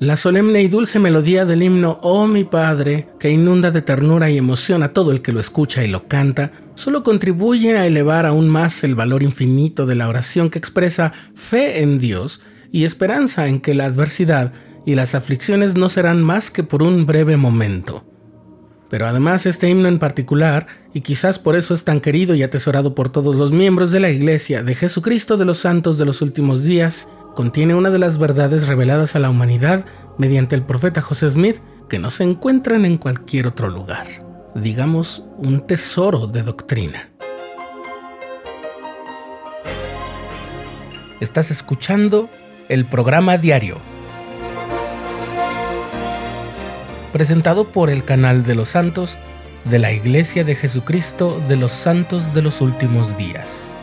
La solemne y dulce melodía del himno Oh mi Padre, que inunda de ternura y emoción a todo el que lo escucha y lo canta, solo contribuye a elevar aún más el valor infinito de la oración que expresa fe en Dios y esperanza en que la adversidad y las aflicciones no serán más que por un breve momento. Pero además este himno en particular, y quizás por eso es tan querido y atesorado por todos los miembros de la Iglesia de Jesucristo de los Santos de los últimos días, contiene una de las verdades reveladas a la humanidad mediante el profeta José Smith que no se encuentran en cualquier otro lugar. Digamos, un tesoro de doctrina. Estás escuchando el programa diario, presentado por el canal de los santos de la Iglesia de Jesucristo de los Santos de los Últimos Días.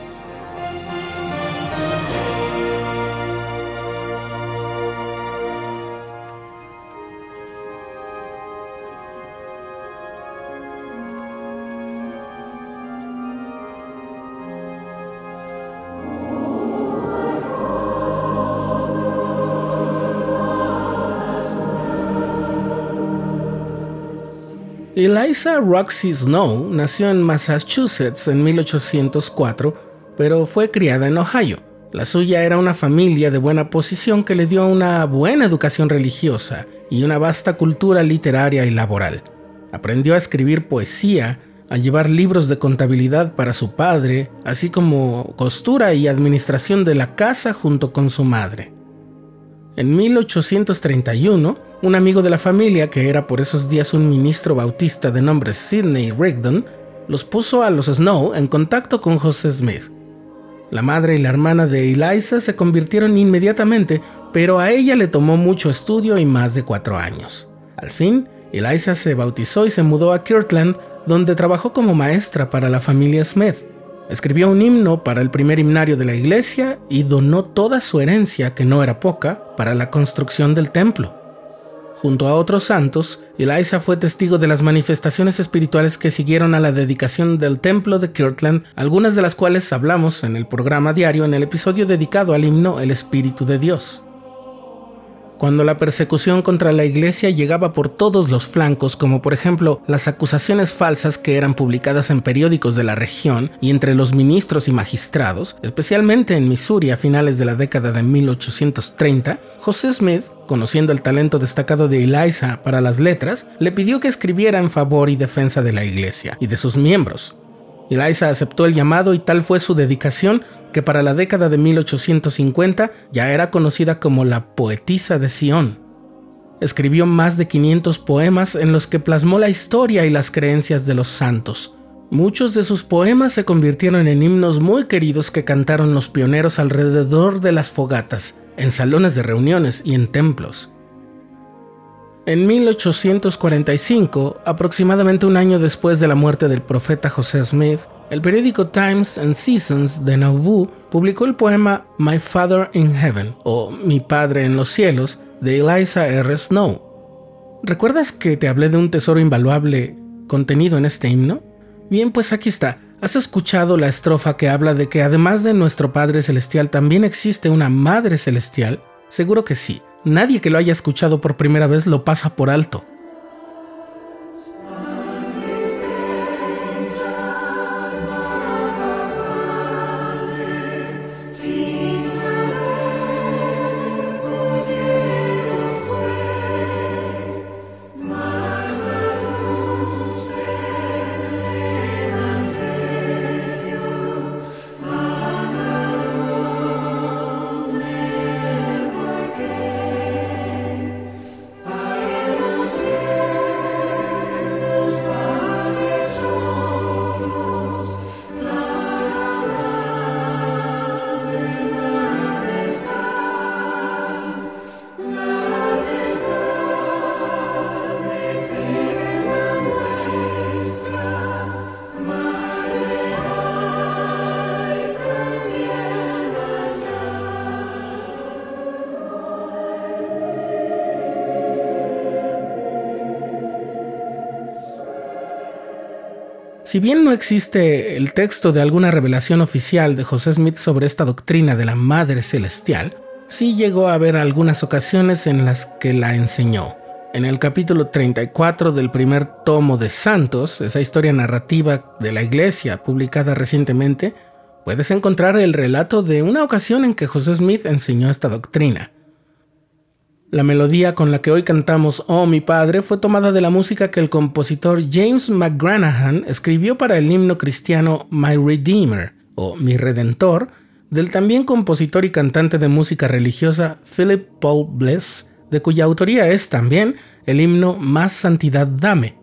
Eliza Roxy Snow nació en Massachusetts en 1804, pero fue criada en Ohio. La suya era una familia de buena posición que le dio una buena educación religiosa y una vasta cultura literaria y laboral. Aprendió a escribir poesía, a llevar libros de contabilidad para su padre, así como costura y administración de la casa junto con su madre. En 1831, un amigo de la familia, que era por esos días un ministro bautista de nombre Sidney Rigdon, los puso a los Snow en contacto con José Smith. La madre y la hermana de Eliza se convirtieron inmediatamente, pero a ella le tomó mucho estudio y más de cuatro años. Al fin, Eliza se bautizó y se mudó a Kirtland, donde trabajó como maestra para la familia Smith. Escribió un himno para el primer himnario de la iglesia y donó toda su herencia, que no era poca, para la construcción del templo. Junto a otros santos, Eliza fue testigo de las manifestaciones espirituales que siguieron a la dedicación del templo de Kirtland, algunas de las cuales hablamos en el programa diario en el episodio dedicado al himno El Espíritu de Dios. Cuando la persecución contra la iglesia llegaba por todos los flancos, como por ejemplo las acusaciones falsas que eran publicadas en periódicos de la región y entre los ministros y magistrados, especialmente en Missouri a finales de la década de 1830, José Smith, conociendo el talento destacado de Eliza para las letras, le pidió que escribiera en favor y defensa de la iglesia y de sus miembros. Eliza aceptó el llamado y tal fue su dedicación que para la década de 1850 ya era conocida como la poetisa de Sion. Escribió más de 500 poemas en los que plasmó la historia y las creencias de los santos. Muchos de sus poemas se convirtieron en himnos muy queridos que cantaron los pioneros alrededor de las fogatas, en salones de reuniones y en templos. En 1845, aproximadamente un año después de la muerte del profeta José Smith, el periódico Times and Seasons de Nauvoo publicó el poema My Father in Heaven o Mi Padre en los Cielos de Eliza R. Snow. ¿Recuerdas que te hablé de un tesoro invaluable contenido en este himno? Bien, pues aquí está. ¿Has escuchado la estrofa que habla de que además de nuestro Padre Celestial también existe una Madre Celestial? Seguro que sí. Nadie que lo haya escuchado por primera vez lo pasa por alto. Si bien no existe el texto de alguna revelación oficial de José Smith sobre esta doctrina de la Madre Celestial, sí llegó a haber algunas ocasiones en las que la enseñó. En el capítulo 34 del primer tomo de Santos, esa historia narrativa de la iglesia publicada recientemente, puedes encontrar el relato de una ocasión en que José Smith enseñó esta doctrina. La melodía con la que hoy cantamos Oh mi Padre fue tomada de la música que el compositor James McGranahan escribió para el himno cristiano My Redeemer o Mi Redentor del también compositor y cantante de música religiosa Philip Paul Bliss, de cuya autoría es también el himno Más Santidad Dame.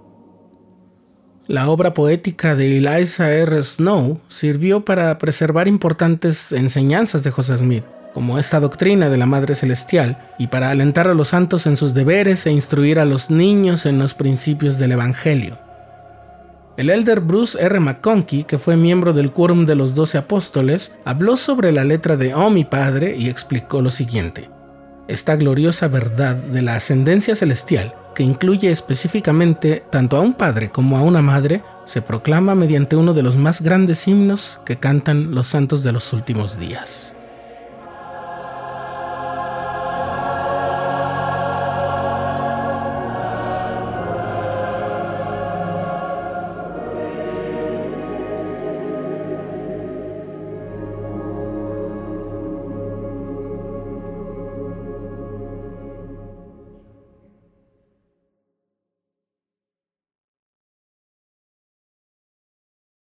La obra poética de Eliza R. Snow sirvió para preservar importantes enseñanzas de José Smith como esta doctrina de la Madre Celestial, y para alentar a los santos en sus deberes e instruir a los niños en los principios del Evangelio. El elder Bruce R. McConkie, que fue miembro del Quórum de los Doce Apóstoles, habló sobre la letra de Oh mi Padre y explicó lo siguiente. Esta gloriosa verdad de la ascendencia celestial, que incluye específicamente tanto a un padre como a una madre, se proclama mediante uno de los más grandes himnos que cantan los santos de los últimos días.